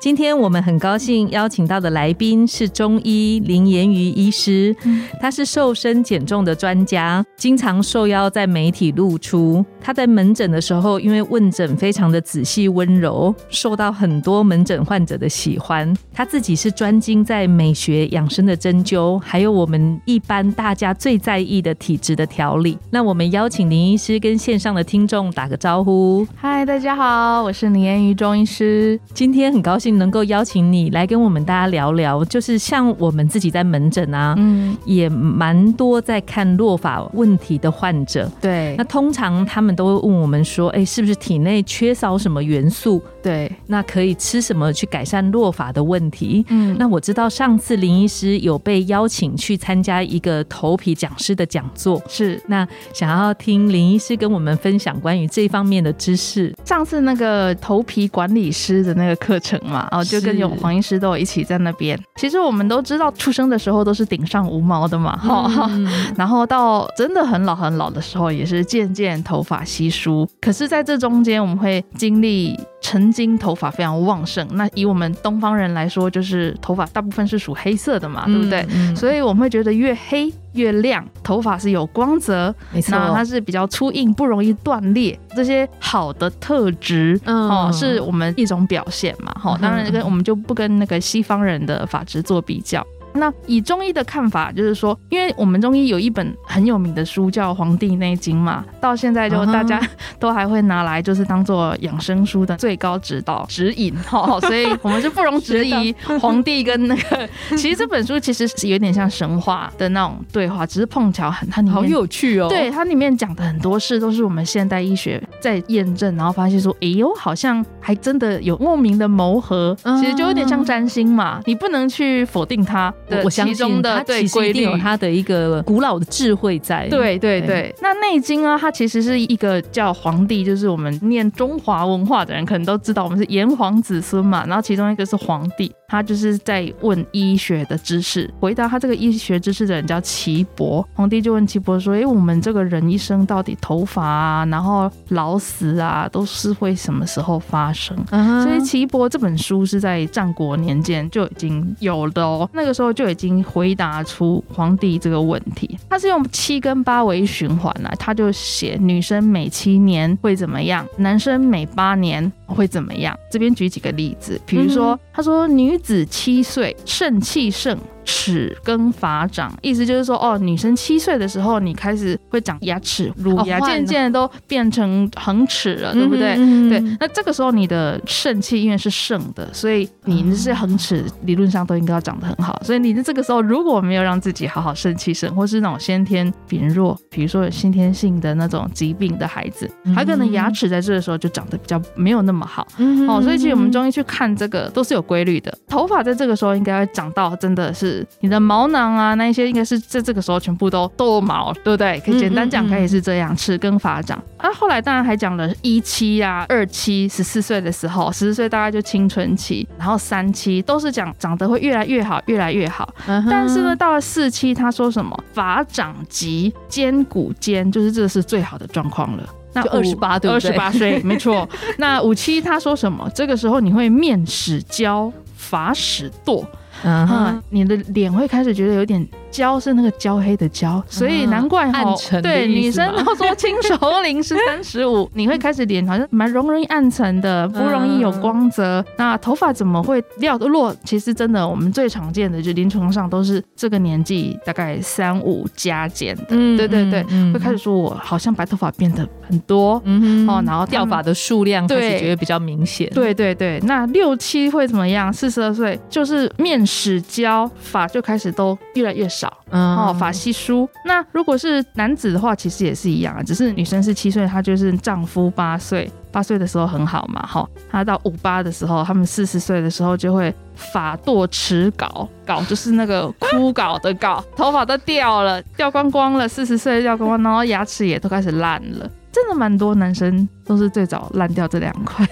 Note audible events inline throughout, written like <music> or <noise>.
今天我们很高兴邀请到的来宾是中医林言瑜医师，他是瘦身减重的专家，经常受邀在媒体露出。他在门诊的时候，因为问诊非常的仔细温柔，受到很多门诊患者的喜欢。他自己是专精在美学养生的针灸，还有我们一般大家最在意的体质的调理。那我们邀请林医师跟线上的听众打个招呼。嗨，大家好，我是林言瑜中医师，今天很高兴。能够邀请你来跟我们大家聊聊，就是像我们自己在门诊啊，嗯，也蛮多在看落法问题的患者。对，那通常他们都会问我们说，哎，是不是体内缺少什么元素？对，那可以吃什么去改善落法的问题？嗯，那我知道上次林医师有被邀请去参加一个头皮讲师的讲座，是那想要听林医师跟我们分享关于这方面的知识。上次那个头皮管理师的那个课程嘛。哦，就跟有黄医师都有一起在那边。其实我们都知道，出生的时候都是顶上无毛的嘛，哈。<laughs> 然后到真的很老很老的时候，也是渐渐头发稀疏。可是在这中间，我们会经历。曾经头发非常旺盛，那以我们东方人来说，就是头发大部分是属黑色的嘛，对不对？所以我们会觉得越黑越亮，头发是有光泽，没错，它是比较粗硬，不容易断裂，这些好的特质哦，是我们一种表现嘛。哈，当然跟我们就不跟那个西方人的发质做比较。那以中医的看法，就是说，因为我们中医有一本很有名的书叫《黄帝内经》嘛，到现在就大家 <laughs> 都还会拿来，就是当做养生书的最高指导指引哈，<laughs> 所以我们就不容置疑，<laughs> 黄帝跟那个，其实这本书其实是有点像神话的那种对话，只是碰巧很它里面好有趣哦，对它里面讲的很多事都是我们现代医学在验证，然后发现说，哎呦，好像还真的有莫名的谋合，其实就有点像占星嘛，你不能去否定它。我相信它其实一定有它的一个古老的智慧在。对对对，那《内经》啊，它其实是一个叫皇帝，就是我们念中华文化的人可能都知道，我们是炎黄子孙嘛。然后其中一个是皇帝，他就是在问医学的知识，回答他这个医学知识的人叫岐伯。皇帝就问岐伯说：“哎，我们这个人一生到底头发啊，然后老死啊，都是会什么时候发生？”所以岐伯这本书是在战国年间就已经有的哦，那个时候。就已经回答出皇帝这个问题，他是用七跟八为循环啊，他就写女生每七年会怎么样，男生每八年会怎么样。这边举几个例子，比如说他说女子七岁肾气盛。齿跟发长，意思就是说，哦，女生七岁的时候，你开始会长牙齿，乳牙渐渐都变成恒齿了，对不对？对，那这个时候你的肾气因为是盛的，所以你是恒齿，理论上都应该要长得很好。所以你的这个时候如果没有让自己好好肾气盛，或是那种先天扁弱，比如说有先天性的那种疾病的孩子，还可能牙齿在这个时候就长得比较没有那么好。哦，所以其实我们中医去看这个都是有规律的，头发在这个时候应该会长到真的是。你的毛囊啊，那一些应该是在这个时候全部都都毛，对不对？可以简单讲，可以是这样，齿根发长。啊，后来当然还讲了一期啊、二期，十四岁的时候，十四岁大概就青春期，然后三期都是讲长得会越来越好，越来越好。但是呢，到了四期，他说什么？发长及肩骨尖，就是这是最好的状况了。那二十八对二十八岁，<laughs> 没错。那五期他说什么？这个时候你会面始焦，发始堕。嗯，你的脸会开始觉得有点。焦是那个焦黑的焦，所以难怪哈，对女生都说轻熟龄是三十五，<laughs> <laughs> 你会开始脸好像蛮容易暗沉的，不容易有光泽。那头发怎么会掉落？其实真的，我们最常见的就临床上都是这个年纪，大概三五加减的。嗯，对对对，会开始说我好像白头发变得很多，嗯哦，然后掉发的数量开始觉得比较明显。对对对，那六七会怎么样？四十二岁就是面始焦，发就开始都越来越少。嗯哦，发稀疏。那如果是男子的话，其实也是一样啊，只是女生是七岁，她就是丈夫八岁，八岁的时候很好嘛，哈，她到五八的时候，他们四十岁的时候就会发堕齿槁，槁就是那个枯槁的槁，头发都掉了，掉光光了，四十岁掉光光，然后牙齿也都开始烂了。真的蛮多男生都是最早烂掉这两块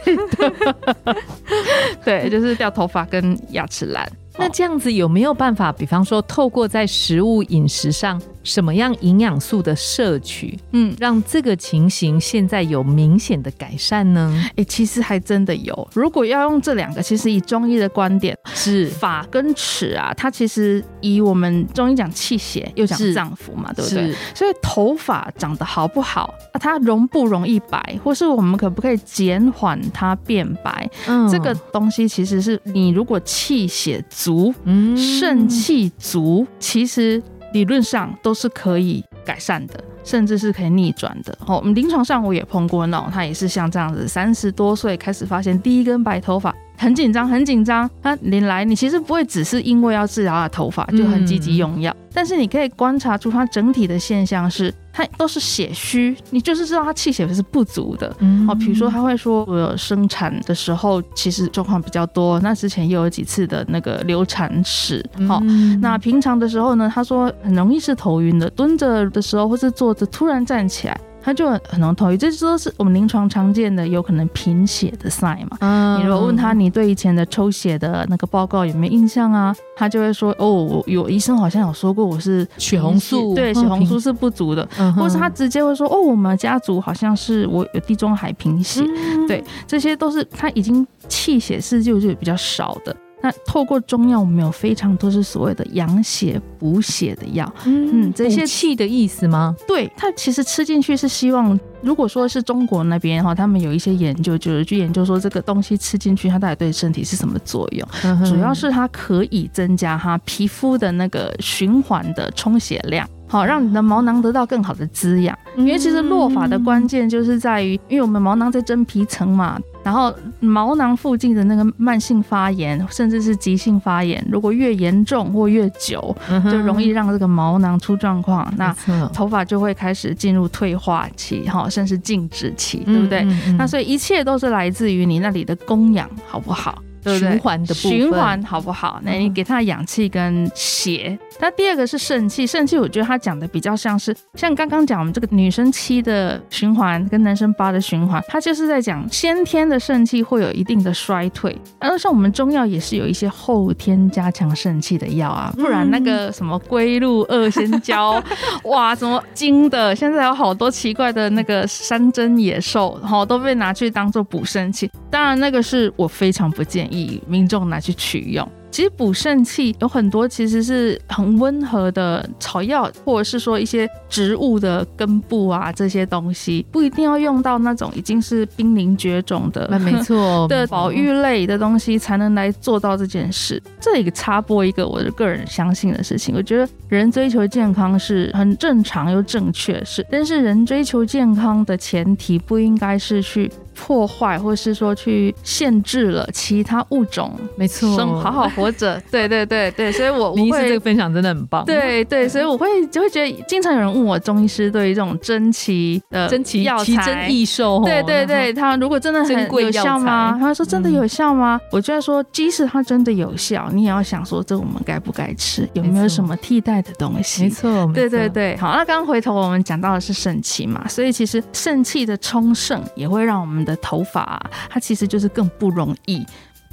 的，<laughs> 对，就是掉头发跟牙齿烂。那这样子有没有办法？比方说，透过在食物饮食上什么样营养素的摄取，嗯，让这个情形现在有明显的改善呢？哎、其实还真的有。如果要用这两个，其实以中医的观点，是法跟尺啊，它其实以我们中医讲气血，又讲脏腑嘛，对不对？所以头发长得好不好，啊它容不容易白，或是我们可不可以减缓它变白？嗯这个东西其实是你如果气血足、嗯肾气足，其实理论上都是可以改善的。甚至是可以逆转的。哦，我们临床上我也碰过那种，他也是像这样子，三十多岁开始发现第一根白头发，很紧张，很紧张。他你来，你其实不会只是因为要治疗他的头发就很积极用药，但是你可以观察出他整体的现象是，他都是血虚，你就是知道他气血是不足的。嗯。哦，比如说他会说，我生产的时候其实状况比较多，那之前又有几次的那个流产史，好、嗯那平常的时候呢，他说很容易是头晕的，蹲着的时候或是坐着突然站起来，他就很很容易头晕，这都是我们临床常见的有可能贫血的 sign 嘛。嗯。你如果问他你对以前的抽血的那个报告有没有印象啊，他就会说哦，我有医生好像有说过我是血红素对，嗯血红素是不足的，嗯或是他直接会说哦，我们家族好像是我有地中海贫血，嗯。对，这些都是他已经气血是就就比较少的。那透过中药，我们有非常多是所谓的养血补血的药。嗯这些补气的意思吗？对，它其实吃进去是希望，如果说是中国那边哈，他们有一些研究，就是去研究说这个东西吃进去，它到底对身体是什么作用。嗯主要是它可以增加哈皮肤的那个循环的充血量。好，让你的毛囊得到更好的滋养。因为其实落发的关键就是在于，因为我们毛囊在真皮层嘛，然后毛囊附近的那个慢性发炎，甚至是急性发炎，如果越严重或越久，嗯就容易让这个毛囊出状况。那头发就会开始进入退化期，哈，甚至静止期，对不对？嗯嗯那所以一切都是来自于你那里的供氧好不好，对不对？循环的部分循环好不好？那你嗯给它氧气跟血。那第二个是肾气，肾气我觉得它讲的比较像是像刚刚讲我们这个女生七的循环跟男生八的循环，它就是在讲先天的肾气会有一定的衰退，然后像我们中药也是有一些后天加强肾气的药啊，不然那个什么龟鹿二仙胶，<laughs> 哇，什么金的，现在有好多奇怪的那个山珍野兽，好都被拿去当做补肾气。当然，那个是我非常不建议民众拿去取用。其实补肾气有很多其实是很温和的草药，或者是说一些植物的根部啊这些东西，不一定要用到那种已经是濒临绝种的那没错 <laughs> 的保育类的东西才能来做到这件事。这里插播一个我的个人相信的事情，我觉得人追求健康是很正常又正确的事，但是人追求健康的前提不应该是去破坏，或是说去限制了其他物种没错，生好好活着。<laughs> 对对对对，所以我我林医师这个分享真的很棒，，对对，所以我会就会觉得，经常有人问我中医师对于这种珍奇的珍奇药奇珍材。异兽，对对对，他如果真的很有效吗？材他说真的有效吗？我就在说，即使它真的有效，你也要想说，这我们该不该吃？有没有什么替代的东西？没错，对对，对，好，那刚刚回头我们讲到的是肾气嘛，所以其实肾气的充盛也会让我们的头发啊、它其实就是更不容易。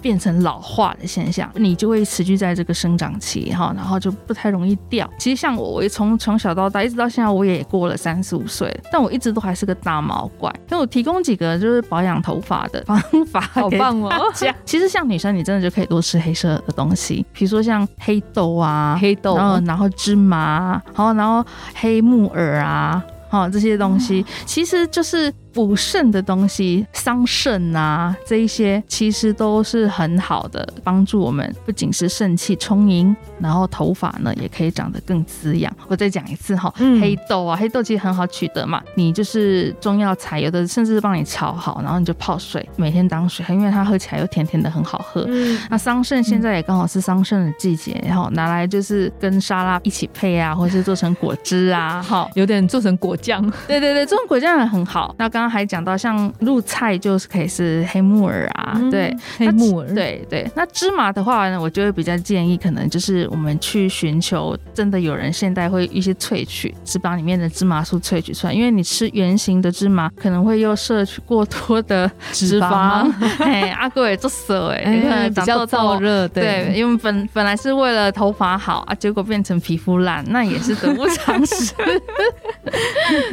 变成老化的现象，你就会持续在这个生长期哈，然后就不太容易掉。其实像我，我从从小到大一直到现在，我也过了三十五岁，但我一直都还是个大毛怪。那我提供几个就是保养头发的方法，好棒哦！<laughs> 其实像女生，你真的就可以多吃黑色的东西，比如说像黑豆啊、黑豆然后然后芝麻，然后然后黑木耳啊。哦，这些东西其实就是补肾的东西，桑葚啊这一些，其实都是很好的，帮助我们不仅是肾气充盈，然后头发呢也可以长得更滋养。我再讲一次哈，嗯黑豆啊，黑豆其实很好取得嘛，你就是中药材，有的甚至是帮你炒好，然后你就泡水，每天当水喝，因为它喝起来又甜甜的，很好喝。嗯那桑葚现在也刚好是桑葚的季节，然后拿来就是跟沙拉一起配啊，或是做成果汁啊，哈，有点做成果酱，对对对，这种果酱也很好。那刚刚还讲到，像入菜就是可以是黑木耳啊，对，嗯黑木耳，，对对。那芝麻的话呢，我就会比较建议，可能就是我们去寻求真的有人现在会一些萃取，是把里面的芝麻素萃取出来，因为你吃圆形的芝麻，可能会又摄取过多的脂肪，<laughs> 哎，阿贵也做色哎，你哎，看比较燥热，对，，因为本本来是为了头发好啊，结果变成皮肤烂，那也是得不偿失。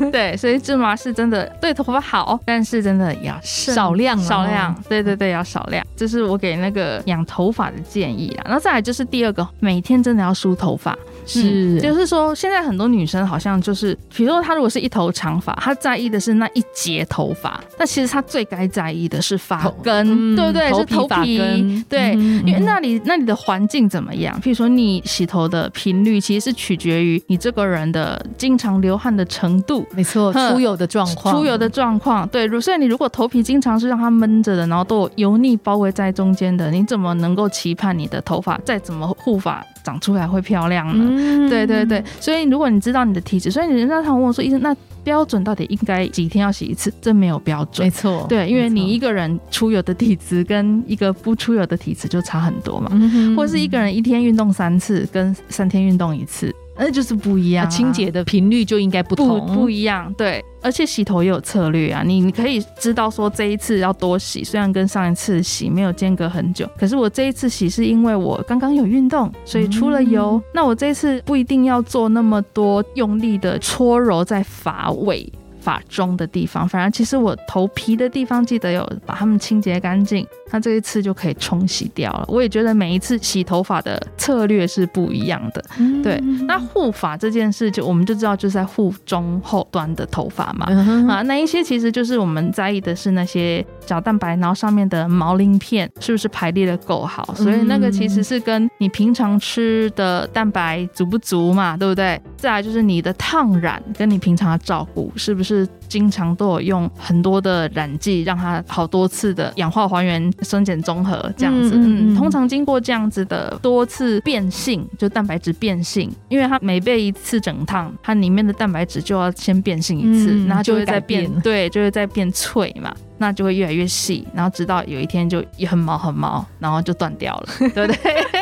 <laughs> 对，所以芝麻是真的对头发好，但是真的要少量啊少量。对对对，要少量。这是我给那个养头发的建议啦。然后再来就是第二个，每天真的要梳头发。是，嗯就是说，现在很多女生好像就是，比如说她如果是一头长发，她在意的是那一节头发，但其实她最该在意的是发根，嗯对不对？是头皮，对，嗯因为那里那里的环境怎么样？譬如说，你洗头的频率其实是取决于你这个人的经常流汗的程度。没错，出油的状况，<laughs> 出油的状况，对，如所以你如果头皮经常是让它闷着的，然后都有油腻包围在中间的，你怎么能够期盼你的头发再怎么护发长出来会漂亮呢？嗯对对对，所以如果你知道你的体质，所以人家常问我说，医生，那标准到底应该几天要洗一次？这没有标准没。错，对，因为你一，个人出油的体质跟一个不出油的体质就差很多嘛，或是一个人一天运动三次跟三天运动一次，那就是不一样、啊。清洁的频率就应该不不同，不一样，对，而且洗头也有策略啊，你你可以知道说这一次要多洗，虽然跟上一次洗没有间隔很久，可是我这一次洗是因为我刚刚有运动，所以出了油，嗯。那我这一次不一定要做那么多用力的搓揉在发尾。发中的地方，反而其实我头皮的地方记得有把它们清洁干净，那这一次就可以冲洗掉了。我也觉得每一次洗头发的策略是不一样的，嗯对，那护发这件事就我们就知道就是在护中后端的头发嘛。嗯啊，那一些其实就是我们在意的是那些角蛋白，然后上面的毛鳞片是不是排列的够好，所以那个其实是跟你平常吃的蛋白足不足嘛，对不对？再来就是你的烫染跟你平常的照顾是不是经常都有用很多的染剂，让它好多次的氧化还原、酸碱中和这样子。嗯嗯嗯嗯，通常经过这样子的多次变性，就蛋白质变性，因为它每被一次整烫，它里面的蛋白质就要先变性一次，嗯然后就会再变，变对，就会再变脆嘛。那就会越来越细，然后直到有一天就也很毛很毛，然后就断掉了，对不对？<laughs>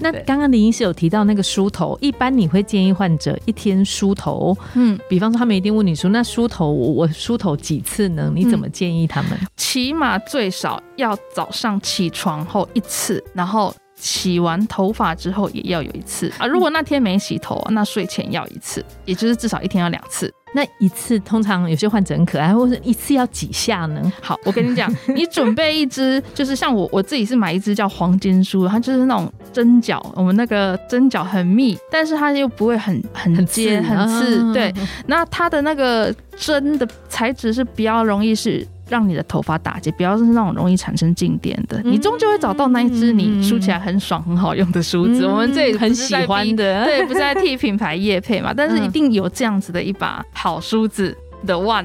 那刚刚林医师有提到那个梳头，一般你会建议患者一天梳头，嗯，比方说他们一定问你说，那梳头我我梳头几次呢？你怎么建议他们？起码最少要早上起床后一次，然后洗完头发之后也要有一次啊。如果那天没洗头，那睡前要一次，也就是至少一天要两次。那一次通常有些患者很可爱，或者一次要几下呢？好，我跟你讲，你准备一支，就是像我我自己是买一支叫黄金梳，它就是那种针脚，我们那个针脚很密，但是它又不会很很很尖刺很刺，啊对。那它的那个针的材质是比较容易是。让你的头发打结，不要是那种容易产生静电的，你终究会找到那一支你梳起来很爽、很好用的梳子。我们这里嗯很喜欢的，对，不是在替品牌业配嘛，但是嗯一定有这样子的一把好梳子。的 one，、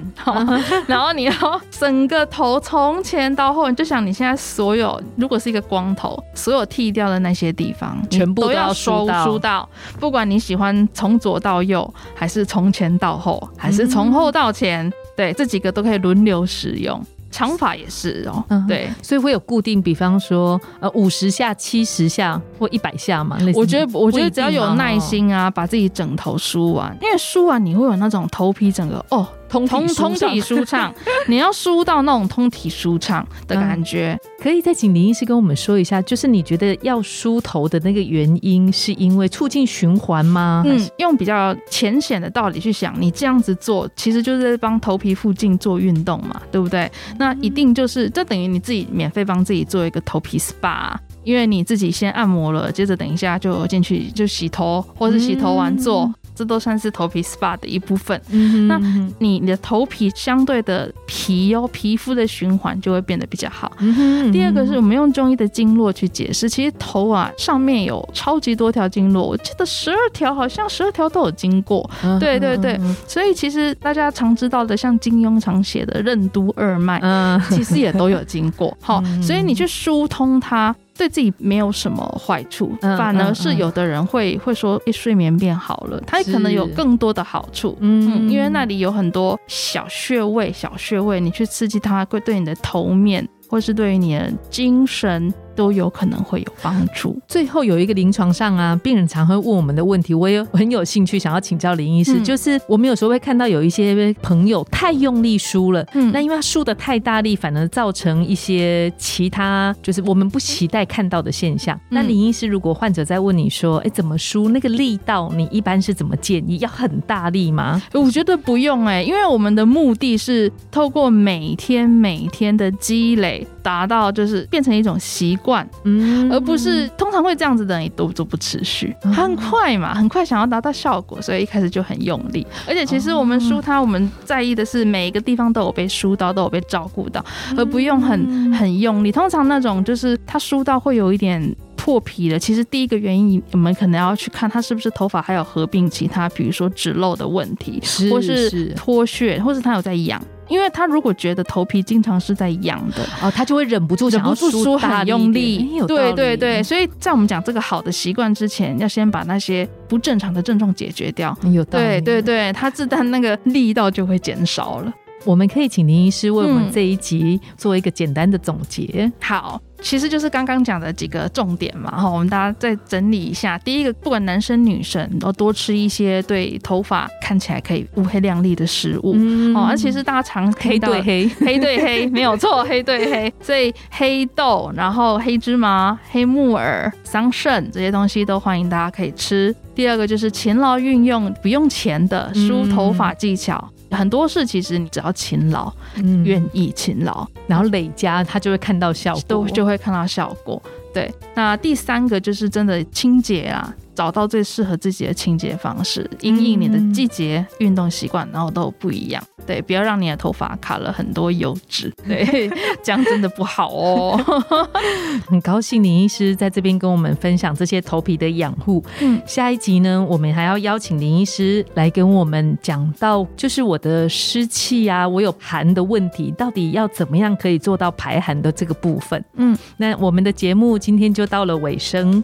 然后你要整个头从前到后，你就想你现在所有如果是一个光头，所有剃掉的那些地方，全部都要收梳到。梳到，不管你喜欢从左到右，还是从前到后，还是从后到前，对，这几个都可以轮流使用。长发也是哦，嗯对，所以会有固定，比方说呃五十下、七十下或一百下嘛。我觉得，我觉得只要有耐，心啊，把自己整头梳完，因为梳完你会有那种头皮整个哦通通通体舒畅，<laughs> 你要梳到那种通体舒畅的感觉。可以再请林医师跟我们说一下，就是你觉得要梳头的那个原因，是因为促进循环吗？嗯，用比较浅显的道理去想，你这样子做，其实就是在帮头皮附近做运动嘛，对不对？那一定就是这等于你自己免费帮自己做一个头皮 SPA。因为你自己先按摩了，接着等一下就进去就洗头，或是洗头完做，这都算是头皮 SPA 的一部分。嗯那你你的头皮相对的皮哦，皮肤的循环就会变得比较好。嗯第二个是我们用中医的经络去解释，其实头啊上面有超级多条经络，我记得十二条，好像十二条都有经过。对对对，所以其实大家常知道的，像金庸常写的任督二脉，嗯，其实也都有经过。<laughs> 好，嗯所以你去疏通它。对自己没有什么坏处，嗯反而是有的人会会说，诶，睡眠变好了，它可能有更多的好处。嗯，因为那里有很多小穴位，小穴位，你去刺激它，会对你的头面，或是对于你的精神，都有可能会有帮助。最后有一个临床上啊，病人常会问我们的问题，我也很有兴趣想要请教林医师，嗯就是我们有时候会看到有一些朋友太用力输了。嗯那因为他梳的太大力，反而造成一些其他就是我们不期待看到的现象。那林医师，如果患者在问你说，哎，怎么输那个力道，你一般是怎么建议？要很大力吗？我觉得不用哎、因为我们的目的是透过每天每天的积累，达到就是变成一种习惯，嗯而不是通常会这样子的人都都不持续，他很快嘛，很快想要达到效果，所以一开始就很用力。而且其实我们梳它，我们在意的是每一个地方都有被梳到，都有被照顾到，而不用很很用力。通常那种就是它梳到会有一点。破皮了，其实第一个原因，我们可能要去看它是不是头发还有合并其他，比如说脂漏的问题，是或是是脱屑，或是它有在痒。因为他如果觉得头皮经常是在痒的，哦，他就会忍不住忍想要不住梳大很用力对对对，所以在我们讲这个好的习惯之前，要先把那些不正常的症状解决掉。有道理。对对对，他自然那个力道就会减少了。我们可以请林医师为我们嗯这一集做一个简单的总结。好，其实就是刚刚讲的几个重点嘛，哈，我们大家再整理一下。第一个，不管男生女生，都多吃一些对头发看起来可以乌黑亮丽的食物。嗯哦，而其实大家常黑对黑，<laughs> 黑对黑没有错，黑对黑，<laughs> 所以黑豆，然后黑芝麻、黑木耳、桑葚这些东西都欢迎大家可以吃。第二个就是勤劳运用不用钱的梳头发技巧，很多事其实你只要勤劳，嗯愿意勤劳，然后累加，他就会看到效果，都就会看到效果。对，那第三个就是真的清洁啊，找到最适合自己的清洁方式，因应你的季节、运动习惯，然后都不一样。对，不要让你的头发卡了很多油脂，对，<laughs> 这样真的不好哦。<laughs> 很高兴林医师在这边跟我们分享这些头皮的养护。嗯下一集呢，我们还要邀请林医师来跟我们讲到，就是我的湿气啊，我有寒的问题，到底要怎么样可以做到排寒的这个部分。嗯，那我们的节目今天就到了尾声，